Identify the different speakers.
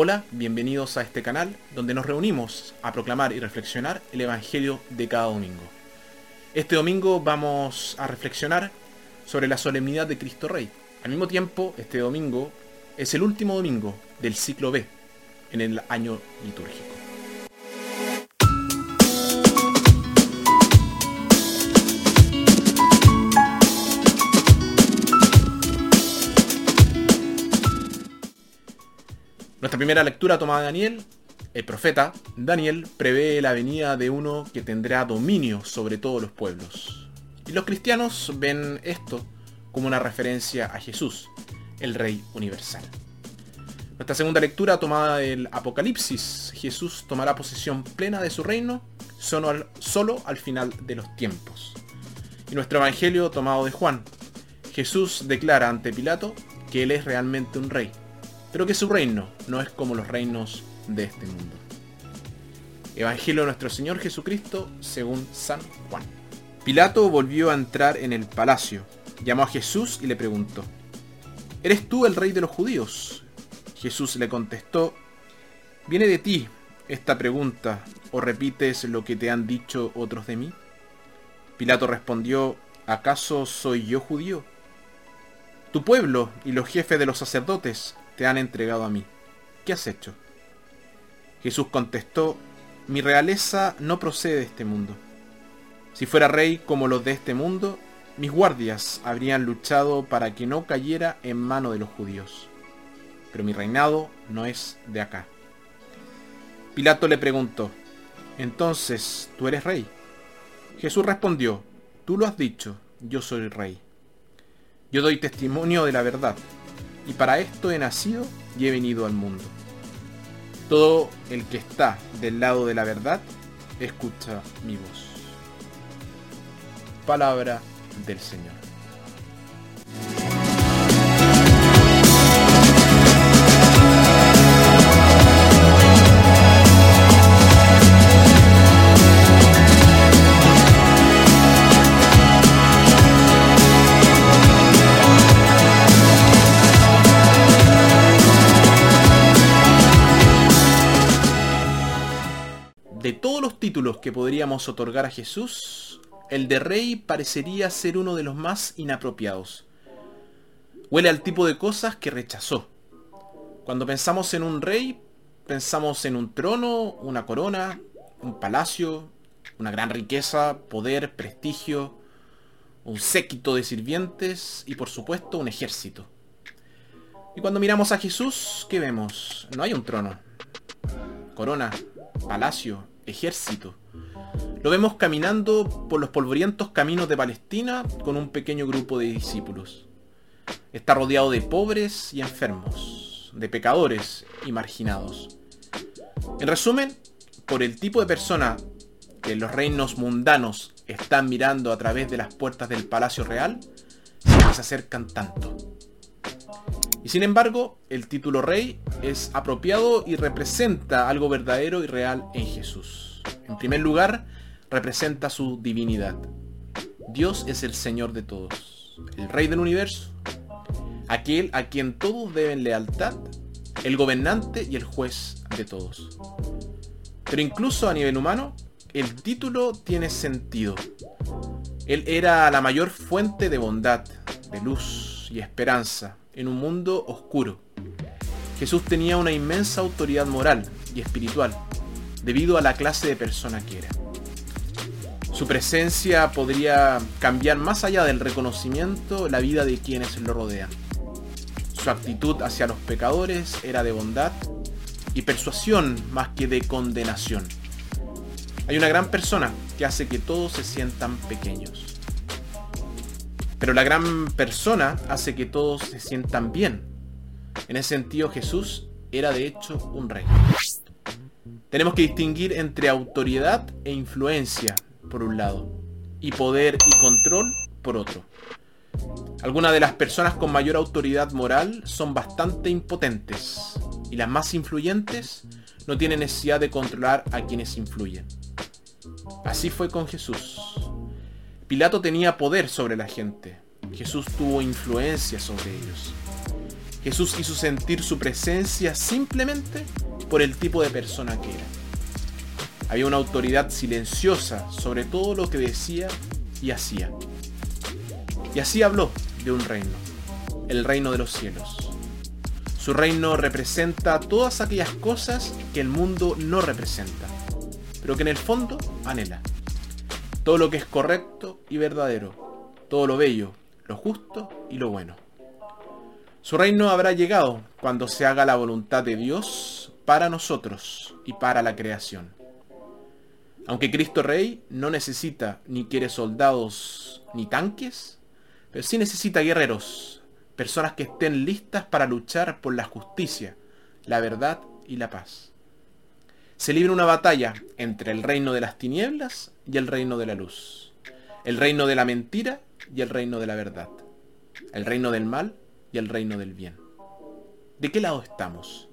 Speaker 1: Hola, bienvenidos a este canal donde nos reunimos a proclamar y reflexionar el Evangelio de cada domingo. Este domingo vamos a reflexionar sobre la solemnidad de Cristo Rey. Al mismo tiempo, este domingo es el último domingo del ciclo B en el año litúrgico. Nuestra primera lectura tomada de Daniel, el profeta Daniel prevé la venida de uno que tendrá dominio sobre todos los pueblos. Y los cristianos ven esto como una referencia a Jesús, el Rey Universal. Nuestra segunda lectura tomada del Apocalipsis, Jesús tomará posesión plena de su reino solo al, solo al final de los tiempos. Y nuestro Evangelio tomado de Juan, Jesús declara ante Pilato que él es realmente un rey pero que su reino no es como los reinos de este mundo. Evangelio de nuestro Señor Jesucristo según San Juan. Pilato volvió a entrar en el palacio, llamó a Jesús y le preguntó, ¿Eres tú el rey de los judíos? Jesús le contestó, ¿viene de ti esta pregunta o repites lo que te han dicho otros de mí? Pilato respondió, ¿acaso soy yo judío? Tu pueblo y los jefes de los sacerdotes te han entregado a mí. ¿Qué has hecho? Jesús contestó, mi realeza no procede de este mundo. Si fuera rey como los de este mundo, mis guardias habrían luchado para que no cayera en mano de los judíos. Pero mi reinado no es de acá. Pilato le preguntó, entonces, ¿tú eres rey? Jesús respondió, tú lo has dicho, yo soy rey. Yo doy testimonio de la verdad y para esto he nacido y he venido al mundo. Todo el que está del lado de la verdad, escucha mi voz. Palabra del Señor. Títulos que podríamos otorgar a Jesús, el de rey parecería ser uno de los más inapropiados. Huele al tipo de cosas que rechazó. Cuando pensamos en un rey, pensamos en un trono, una corona, un palacio, una gran riqueza, poder, prestigio, un séquito de sirvientes y por supuesto un ejército. Y cuando miramos a Jesús, ¿qué vemos? No hay un trono, corona, palacio, ejército. Lo vemos caminando por los polvorientos caminos de Palestina con un pequeño grupo de discípulos. Está rodeado de pobres y enfermos, de pecadores y marginados. En resumen, por el tipo de persona que los reinos mundanos están mirando a través de las puertas del Palacio Real, se acercan tanto. Y sin embargo, el título rey es apropiado y representa algo verdadero y real en Jesús. En primer lugar, representa su divinidad. Dios es el Señor de todos, el Rey del universo, aquel a quien todos deben lealtad, el gobernante y el juez de todos. Pero incluso a nivel humano, el título tiene sentido. Él era la mayor fuente de bondad, de luz y esperanza en un mundo oscuro. Jesús tenía una inmensa autoridad moral y espiritual debido a la clase de persona que era. Su presencia podría cambiar más allá del reconocimiento la vida de quienes lo rodean. Su actitud hacia los pecadores era de bondad y persuasión más que de condenación. Hay una gran persona que hace que todos se sientan pequeños. Pero la gran persona hace que todos se sientan bien. En ese sentido Jesús era de hecho un rey. Tenemos que distinguir entre autoridad e influencia, por un lado, y poder y control, por otro. Algunas de las personas con mayor autoridad moral son bastante impotentes, y las más influyentes no tienen necesidad de controlar a quienes influyen. Así fue con Jesús. Pilato tenía poder sobre la gente. Jesús tuvo influencia sobre ellos. Jesús hizo sentir su presencia simplemente por el tipo de persona que era. Había una autoridad silenciosa sobre todo lo que decía y hacía. Y así habló de un reino, el reino de los cielos. Su reino representa todas aquellas cosas que el mundo no representa, pero que en el fondo anhela. Todo lo que es correcto y verdadero, todo lo bello, lo justo y lo bueno. Su reino habrá llegado cuando se haga la voluntad de Dios para nosotros y para la creación. Aunque Cristo Rey no necesita ni quiere soldados ni tanques, pero sí necesita guerreros, personas que estén listas para luchar por la justicia, la verdad y la paz. Se libra una batalla entre el reino de las tinieblas y el reino de la luz, el reino de la mentira y el reino de la verdad, el reino del mal y el reino del bien. ¿De qué lado estamos?